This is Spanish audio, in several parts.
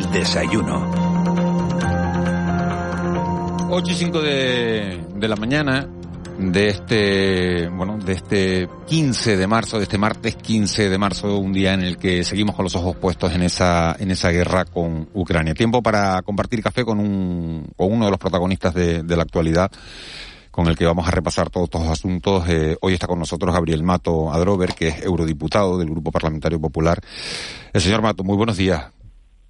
El desayuno. 8 y 5 de, de la mañana de este, bueno, de este 15 de marzo, de este martes 15 de marzo, un día en el que seguimos con los ojos puestos en esa, en esa guerra con Ucrania. Tiempo para compartir café con un, con uno de los protagonistas de, la actualidad con el que vamos a repasar todos estos asuntos. Eh, hoy está con nosotros Gabriel Mato Adrover, que es eurodiputado del Grupo Parlamentario Popular. El señor Mato, muy buenos días.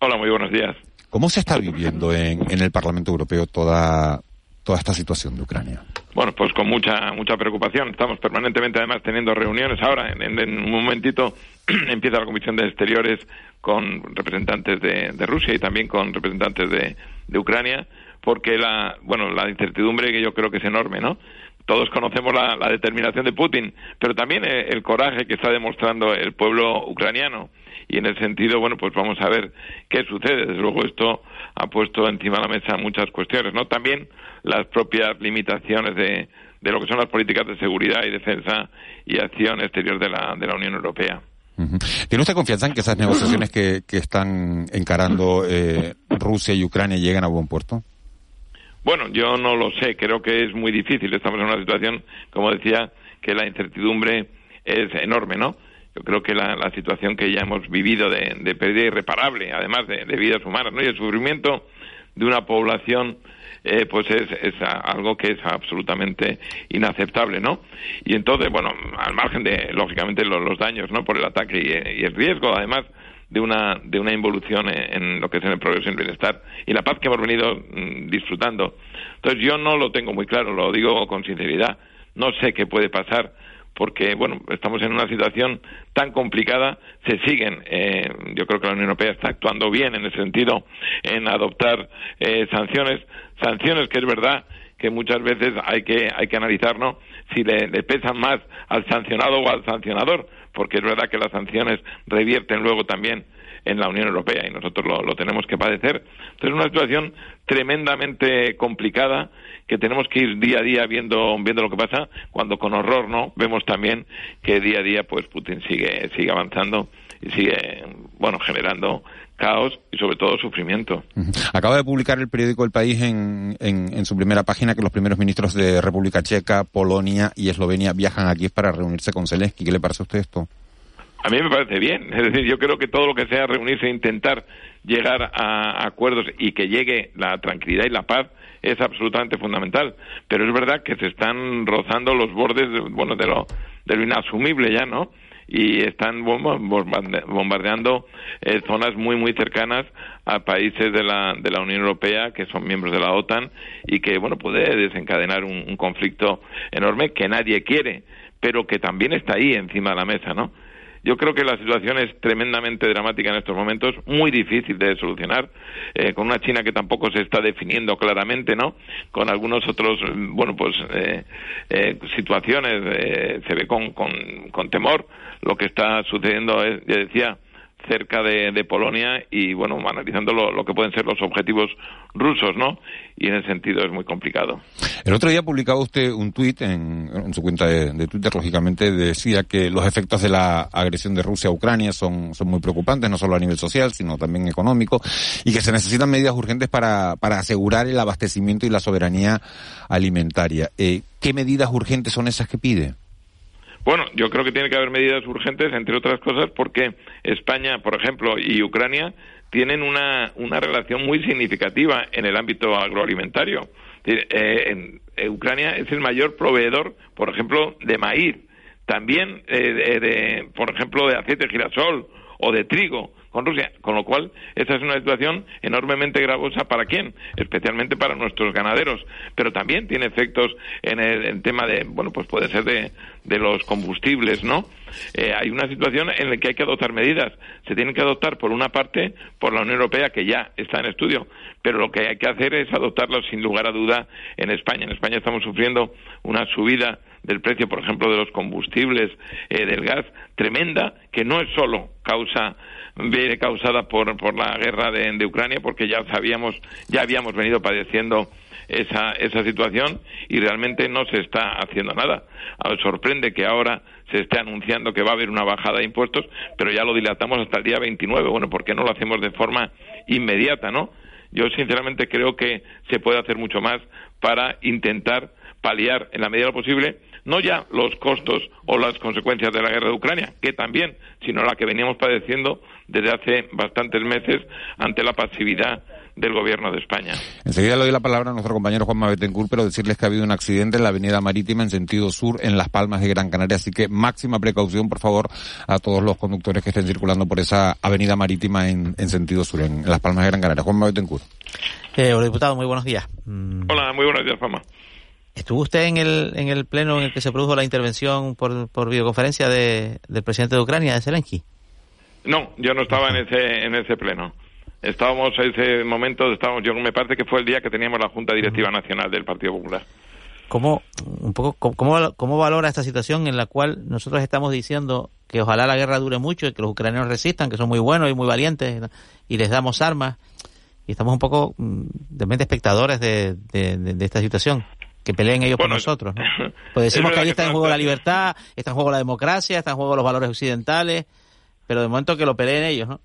Hola, muy buenos días. ¿Cómo se está viviendo en, en el Parlamento Europeo toda, toda esta situación de Ucrania? Bueno, pues con mucha mucha preocupación. Estamos permanentemente, además, teniendo reuniones. Ahora, en, en un momentito, empieza la Comisión de Exteriores con representantes de, de Rusia y también con representantes de, de Ucrania porque la, bueno, la incertidumbre que yo creo que es enorme, ¿no? Todos conocemos la, determinación de Putin, pero también el, el, coraje que está demostrando el pueblo ucraniano. Y en el sentido, bueno, pues vamos a ver qué sucede. Desde luego esto ha puesto encima de la mesa muchas cuestiones, ¿no? También las propias limitaciones de, de lo que son las políticas de seguridad y defensa y acción exterior de la, de la Unión Europea. ¿Tiene usted confianza en que esas negociaciones que, que están encarando eh, Rusia y Ucrania lleguen a buen puerto? Bueno, yo no lo sé, creo que es muy difícil. Estamos en una situación, como decía, que la incertidumbre es enorme, ¿no? Yo creo que la, situación que ya hemos vivido de, pérdida irreparable, además de, de, vidas humanas, ¿no? Y el sufrimiento de una población, eh, pues es, es algo que es absolutamente inaceptable, ¿no? Y entonces, bueno, al margen de, lógicamente, los, daños, ¿no? Por el ataque y, y el riesgo, además, de una, de una involución en, lo que es el progreso y el bienestar y la paz que hemos venido mm, disfrutando. Entonces yo no lo tengo muy claro, lo digo con sinceridad. No sé qué puede pasar porque, bueno, estamos en una situación tan complicada, se siguen, eh, yo creo que la Unión Europea está actuando bien en el sentido en adoptar eh, sanciones, sanciones que es verdad que muchas veces hay que, hay que analizar, ¿no? Si le, pesan más al sancionado o al sancionador, porque es verdad que las sanciones revierten luego también en la Unión Europea y nosotros lo, lo tenemos que padecer. Entonces es una situación tremendamente complicada que tenemos que ir día a día viendo viendo lo que pasa cuando con horror no vemos también que día a día pues Putin sigue sigue avanzando y sigue bueno generando caos y sobre todo sufrimiento. Acaba de publicar el periódico El País en, en, en, su primera página que los primeros ministros de República Checa, Polonia y Eslovenia viajan aquí para reunirse con Zelensky. ¿Qué le parece a usted esto? A mí me parece bien. Es decir, yo creo que todo lo que sea reunirse e intentar llegar a acuerdos y que llegue la tranquilidad y la paz es absolutamente fundamental. Pero es verdad que se están rozando los bordes, de, bueno, de lo, de lo inasumible ya, ¿no? Y están bombardeando eh, zonas muy muy cercanas a países de la de la Unión Europea que son miembros de la OTAN y que bueno puede desencadenar un, un conflicto enorme que nadie quiere pero que también está ahí encima de la mesa no yo creo que la situación es tremendamente dramática en estos momentos, muy difícil de solucionar, eh, con una China que tampoco se está definiendo claramente, ¿no? Con algunos otros, bueno, pues eh, eh, situaciones eh, se ve con, con, con temor lo que está sucediendo, es, ya decía, cerca de, Polonia y bueno analizando lo, que pueden ser los objetivos rusos no y en ese sentido es muy complicado. El otro día publicaba usted un tuit en, su cuenta de, de, Twitter lógicamente decía que los efectos de la agresión de Rusia a Ucrania son son muy preocupantes no solo a nivel social sino también económico y que se necesitan medidas urgentes para para asegurar el abastecimiento y la soberanía alimentaria. Eh, qué medidas urgentes son esas que pide bueno, yo creo que tiene que haber medidas urgentes, entre otras cosas, porque España, por ejemplo, y Ucrania tienen una, una relación muy significativa en el ámbito agroalimentario. Eh, en, eh, Ucrania es el mayor proveedor, por ejemplo, de maíz, también eh, de, de, por ejemplo, de aceite de girasol o de trigo con Rusia, con lo cual esa es una situación enormemente gravosa para quién, especialmente para nuestros ganaderos, pero también tiene efectos en el, tema de, bueno, pues puede ser de, de los combustibles, ¿no? Eh, hay una situación en la que hay que adoptar medidas. Se tienen que adoptar, por una parte, por la Unión Europea, que ya está en estudio, pero lo que hay que hacer es adoptarlo sin lugar a duda en España. En España estamos sufriendo una subida del precio, por ejemplo, de los combustibles, eh, del gas, tremenda, que no es solo causa viene causada por, por la guerra de, de Ucrania, porque ya sabíamos, ya habíamos venido padeciendo esa, esa situación y realmente no se está haciendo nada. Sorprende que ahora se esté anunciando que va a haber una bajada de impuestos, pero ya lo dilatamos hasta el día 29. Bueno, ¿por qué no lo hacemos de forma inmediata, no? Yo sinceramente creo que se puede hacer mucho más para intentar paliar en la medida de lo posible no ya los costos o las consecuencias de la guerra de Ucrania, que también, sino la que veníamos padeciendo desde hace bastantes meses ante la pasividad del gobierno de España. Enseguida le doy la palabra a nuestro compañero Juan Betancourt, pero decirles que ha habido un accidente en la avenida marítima en sentido sur en Las Palmas de Gran Canaria, así que máxima precaución, por favor, a todos los conductores que estén circulando por esa avenida marítima en, sentido sur, en, Las Palmas de Gran Canaria. Juan Betancourt. Eh, diputado, muy buenos días. Mm. Hola, muy buenos días, Fama. ¿Estuvo usted en el, en el pleno en el que se produjo la intervención por, por videoconferencia de, del presidente de Ucrania, de Zelensky? No, yo no estaba en ese, en ese pleno. Estábamos en ese momento, estábamos, yo me parece que fue el día que teníamos la Junta Directiva Nacional del Partido Popular. ¿Cómo, un poco, cómo, cómo valora esta situación en la cual nosotros estamos diciendo que ojalá la guerra dure mucho y que los ucranianos resistan, que son muy buenos y muy valientes y les damos armas? Y estamos un poco mm, de mente espectadores de, de, esta situación que peleen ellos por nosotros. ¿no? Pues decimos que ahí está en juego la libertad, está en juego la democracia, está en juego los valores occidentales, pero de momento que lo peleen ellos, ¿no?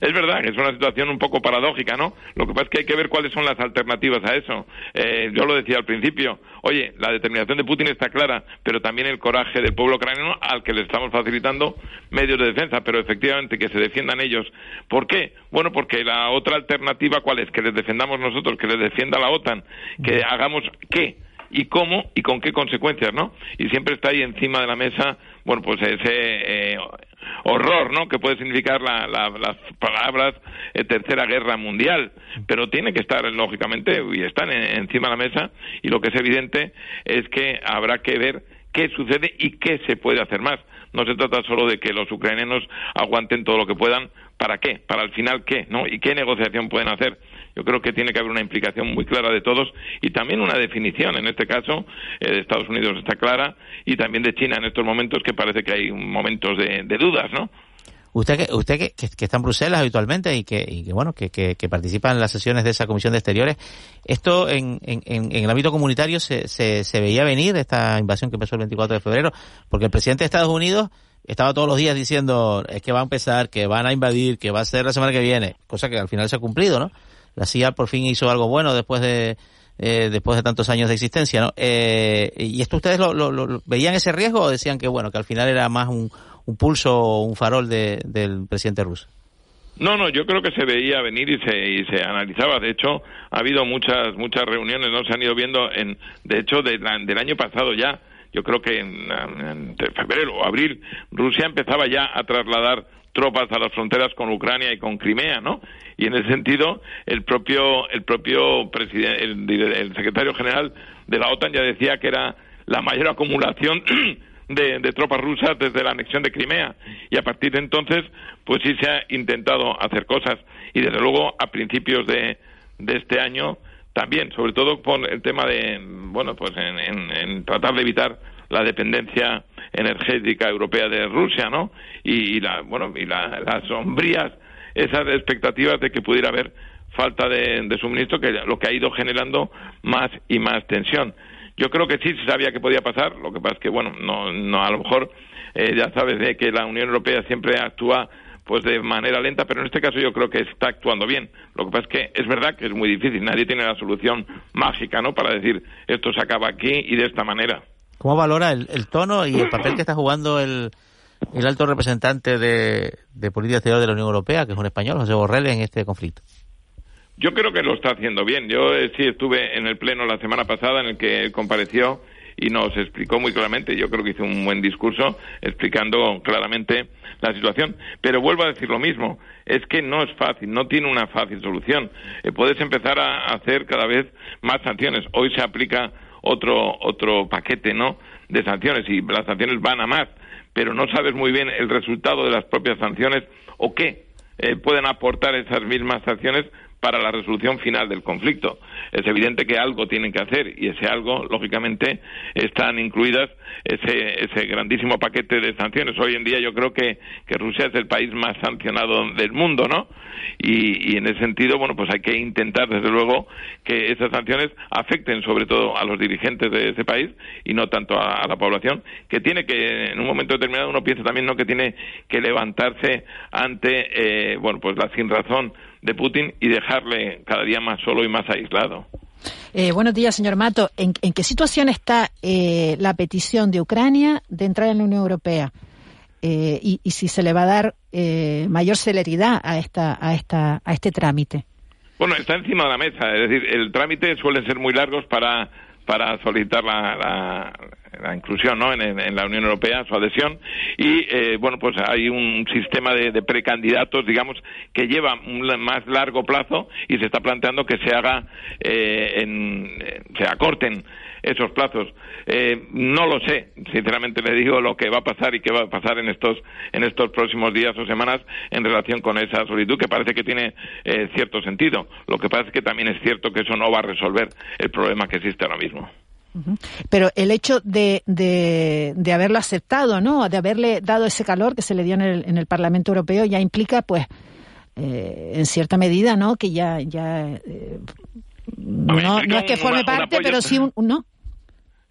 Es verdad que es una situación un poco paradójica, ¿no? Lo que pasa es que hay que ver cuáles son las alternativas a eso. Eh, yo lo decía al principio, oye, la determinación de Putin está clara, pero también el coraje del pueblo ucraniano al que le estamos facilitando medios de defensa, pero efectivamente que se defiendan ellos. ¿Por qué? Bueno, porque la otra alternativa, ¿cuál es? Que les defendamos nosotros, que les defienda la OTAN, que hagamos qué y cómo y con qué consecuencias, ¿no? Y siempre está ahí encima de la mesa, bueno, pues ese eh, horror, ¿no? Que puede significar las palabras eh, Tercera Guerra Mundial, pero tiene que estar, lógicamente, y están encima de la mesa, y lo que es evidente es que habrá que ver qué sucede y qué se puede hacer más. No se trata solo de que los ucranianos aguanten todo lo que puedan, ¿para qué? ¿Para al final qué? ¿No? ¿Y qué negociación pueden hacer? Yo creo que tiene que haber una implicación muy clara de todos y también una definición. En este caso, eh, de Estados Unidos está clara y también de China en estos momentos que parece que hay momentos de, dudas, ¿no? Usted que, usted que, que, está en Bruselas habitualmente y que, y que bueno que, que, participa en las sesiones de esa comisión de exteriores, esto en, en, en el ámbito comunitario se, se, se, veía venir esta invasión que empezó el 24 de febrero, porque el presidente de Estados Unidos estaba todos los días diciendo es que va a empezar, que van a invadir, que va a ser la semana que viene, cosa que al final se ha cumplido, ¿no? La CIA por fin hizo algo bueno después de eh, después de tantos años de existencia, ¿no? Eh, ¿Y esto ustedes lo, veían ese riesgo o decían que bueno que al final era más un, un pulso o un farol de, del presidente ruso? No, no, yo creo que se veía venir y se, y se analizaba. De hecho, ha habido muchas muchas reuniones, no se han ido viendo. En, de hecho, del año pasado ya, yo creo que en, en febrero o abril, Rusia empezaba ya a trasladar tropas a las fronteras con Ucrania y con Crimea, ¿no? Y en ese sentido, el propio, el propio presidente, el, secretario general de la OTAN ya decía que era la mayor acumulación de, de, tropas rusas desde la anexión de Crimea. Y a partir de entonces, pues sí se ha intentado hacer cosas. Y desde luego, a principios de, de este año, también, sobre todo por el tema de, bueno, pues en, en tratar de evitar la dependencia energética europea de Rusia, ¿no? Y, la, bueno, y las sombrías esas expectativas de que pudiera haber falta de, suministro, que lo que ha ido generando más y más tensión. Yo creo que sí se sabía que podía pasar, lo que pasa es que, bueno, no, no a lo mejor eh, ya sabes de que la Unión Europea siempre actúa pues de manera lenta, pero en este caso yo creo que está actuando bien. Lo que pasa es que es verdad que es muy difícil, nadie tiene la solución mágica, ¿no? Para decir esto se acaba aquí y de esta manera. ¿Cómo valora el, tono y el papel que está jugando el, el alto representante de, política exterior de la Unión Europea, que es un español, José Borrell, en este conflicto? Yo creo que lo está haciendo bien. Yo eh, sí estuve en el pleno la semana pasada en el que compareció y nos explicó muy claramente. Yo creo que hizo un buen discurso explicando claramente la situación. Pero vuelvo a decir lo mismo. Es que no es fácil, no tiene una fácil solución. Eh, puedes empezar a hacer cada vez más sanciones. Hoy se aplica otro, otro paquete, ¿no? De sanciones y las sanciones van a más, pero no sabes muy bien el resultado de las propias sanciones o qué eh, pueden aportar esas mismas sanciones para la resolución final del conflicto. Es evidente que algo tienen que hacer y ese algo, lógicamente, están incluidas ese, ese grandísimo paquete de sanciones. Hoy en día yo creo que, que Rusia es el país más sancionado del mundo, ¿no? Y, y en ese sentido, bueno, pues hay que intentar, desde luego, que esas sanciones afecten sobre todo a los dirigentes de ese país y no tanto a, la población, que tiene que, en un momento determinado, uno piensa también, ¿no?, que tiene que levantarse ante, eh, bueno, pues la sin razón de Putin y dejarle cada día más solo y más aislado. Eh, buenos días, señor Mato. ¿En, qué situación está eh, la petición de Ucrania de entrar en la Unión Europea? Eh, y, si se le va a dar mayor celeridad a, esta, a, esta, a este trámite. Bueno, está encima de la mesa. Es decir, el trámite suelen ser muy largos para para solicitar la, la inclusión ¿no? en, la Unión Europea, su adhesión, y eh, bueno, pues hay un sistema de, precandidatos, digamos, que lleva un más largo plazo y se está planteando que se haga, eh, en, eh, se acorten esos plazos. no lo sé, sinceramente le digo lo que va a pasar y qué va a pasar en estos, en estos próximos días o semanas en relación con esa solicitud, que parece que tiene cierto sentido. Lo que pasa es que también es cierto que eso no va a resolver el problema que existe ahora mismo. Pero el hecho de, de, haberlo aceptado, ¿no? De haberle dado ese calor que se le dio en el, en el Parlamento Europeo ya implica, pues, eh, en cierta medida, ¿no? Que ya, ya eh, no, es que forme parte, pero sí un, ¿no?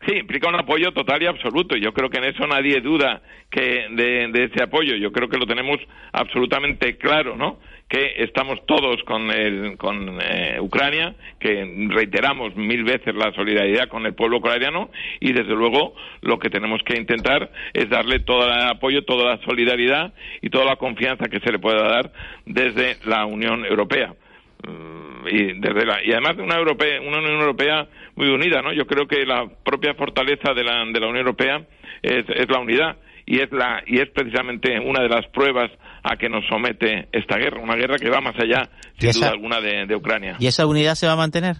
Sí, implica un apoyo total y absoluto. Yo creo que en eso nadie duda que de, ese apoyo. Yo creo que lo tenemos absolutamente claro, ¿no? que estamos todos con, el, con eh, Ucrania, que reiteramos mil veces la solidaridad con el pueblo ucraniano y desde luego lo que tenemos que intentar es darle todo el apoyo, toda la solidaridad y toda la confianza que se le pueda dar desde la Unión Europea y desde la, y además de una europea una Unión Europea muy unida no yo creo que la propia fortaleza de la de la Unión Europea es, es la unidad y es la y es precisamente una de las pruebas a que nos somete esta guerra, una guerra que va más allá, sin duda alguna, de, Ucrania. ¿Y esa unidad se va a mantener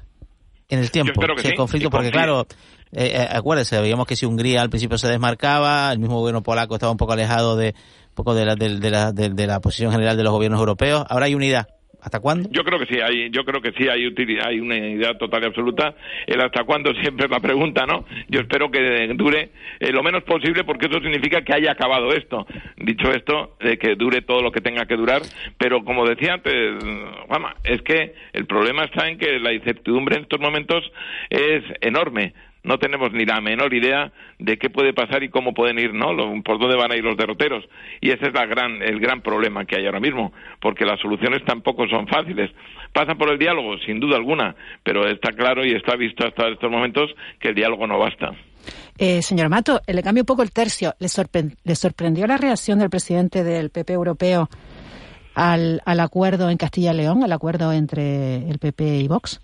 en el tiempo? Yo que sí, conflicto, porque claro, eh, eh, acuérdese, veíamos que si Hungría al principio se desmarcaba, el mismo gobierno polaco estaba un poco alejado de, un poco de la, de, la, de la posición general de los gobiernos europeos, ahora hay unidad. ¿Hasta cuándo? Yo creo que sí, hay, yo creo que sí hay, hay una idea total y absoluta. El hasta cuándo siempre es la pregunta, ¿no? Yo espero que dure eh, lo menos posible porque eso significa que haya acabado esto. Dicho esto, de que dure todo lo que tenga que durar, pero como decía antes, Juanma, es que el problema está en que la incertidumbre en estos momentos es enorme no tenemos ni la menor idea de qué puede pasar y cómo pueden ir, ¿no? Por dónde van a ir los derroteros. Y ese es la gran, el gran problema que hay ahora mismo, porque las soluciones tampoco son fáciles. Pasan por el diálogo, sin duda alguna, pero está claro y está visto hasta estos momentos que el diálogo no basta. Eh, señor Mato, le cambio un poco el tercio. ¿Le, ¿Le sorprendió la reacción del presidente del PP europeo al, al acuerdo en Castilla y León, al acuerdo entre el PP y Vox?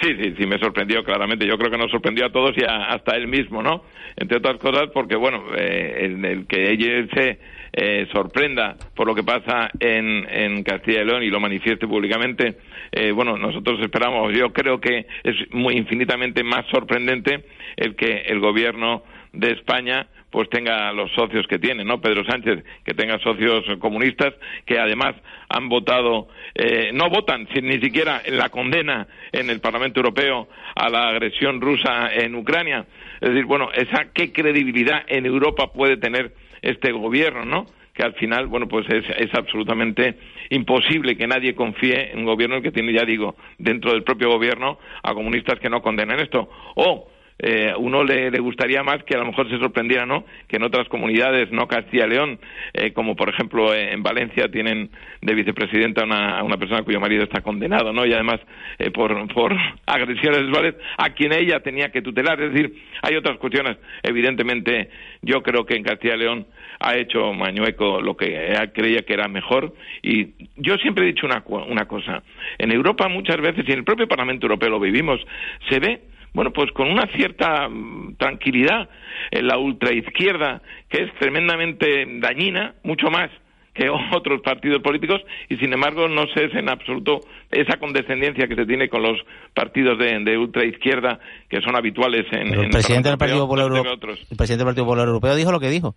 Sí, sí, sí, me sorprendió claramente. Yo creo que nos sorprendió a todos y hasta él mismo, ¿no? Entre otras cosas porque, bueno, eh, el, que ella se eh, sorprenda por lo que pasa en, en Castilla y León y lo manifieste públicamente, eh, bueno, nosotros esperamos, yo creo que es muy infinitamente más sorprendente el que el gobierno de España pues tenga los socios que tiene, ¿no? Pedro Sánchez, que tenga socios comunistas que además han votado, eh, no votan ni siquiera en la condena en el Parlamento Europeo a la agresión rusa en Ucrania. Es decir, bueno, esa qué credibilidad en Europa puede tener este gobierno, ¿no? que al final, bueno, pues es, es, absolutamente imposible que nadie confíe en un gobierno que tiene, ya digo, dentro del propio gobierno a comunistas que no condenen esto. O eh, uno le, gustaría más que a lo mejor se sorprendiera, ¿no? Que en otras comunidades, no Castilla y León, eh, como por ejemplo en Valencia tienen de vicepresidenta a una, persona cuyo marido está condenado, ¿no? Y además eh, por, por agresiones sexuales a quien ella tenía que tutelar. Es decir, hay otras cuestiones. Evidentemente, yo creo que en Castilla y León ha hecho Mañueco lo que creía que era mejor. Y yo siempre he dicho una, una cosa. En Europa muchas veces, y en el propio Parlamento Europeo lo vivimos, se ve bueno, pues con una cierta mm, tranquilidad en la ultraizquierda, que es tremendamente dañina, mucho más que otros partidos políticos y sin embargo no se es en absoluto esa condescendencia que se tiene con los partidos de, de ultraizquierda que son habituales en, el presidente del Partido Popular Europeo el presidente del Partido Popular Europeo dijo lo que dijo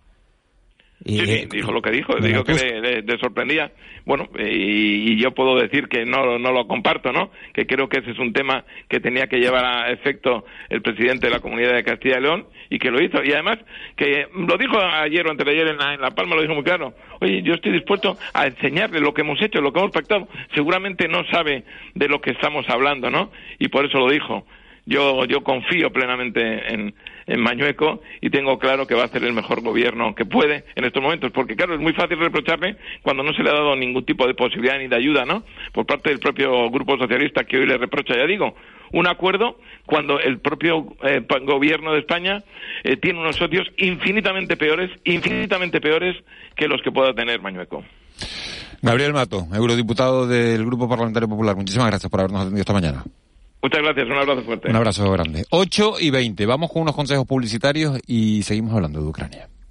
sí, sí, dijo lo que dijo, dijo que le, sorprendía. Bueno, y, yo puedo decir que no, no lo comparto, ¿no? Que creo que ese es un tema que tenía que llevar a efecto el presidente de la Comunidad de Castilla y León y que lo hizo. Y además, que lo dijo ayer o antes de ayer en la, en la Palma, lo dijo muy claro. Oye, yo estoy dispuesto a enseñarle lo que hemos hecho, lo que hemos pactado. Seguramente no sabe de lo que estamos hablando, ¿no? Y por eso lo dijo. Yo, yo confío plenamente en, Mañueco y tengo claro que va a hacer el mejor gobierno que puede en estos momentos, porque claro, es muy fácil reprocharle cuando no se le ha dado ningún tipo de posibilidad ni de ayuda, ¿no? Por parte del propio Grupo Socialista que hoy le reprocha, ya digo, un acuerdo cuando el propio eh, gobierno de España eh, tiene unos socios infinitamente peores, infinitamente peores que los que pueda tener Mañueco. Gabriel Mato, eurodiputado del Grupo Parlamentario Popular, muchísimas gracias por habernos atendido esta mañana. Muchas gracias, un abrazo fuerte. Un abrazo grande. 8 y 20, vamos con unos consejos publicitarios y seguimos hablando de Ucrania.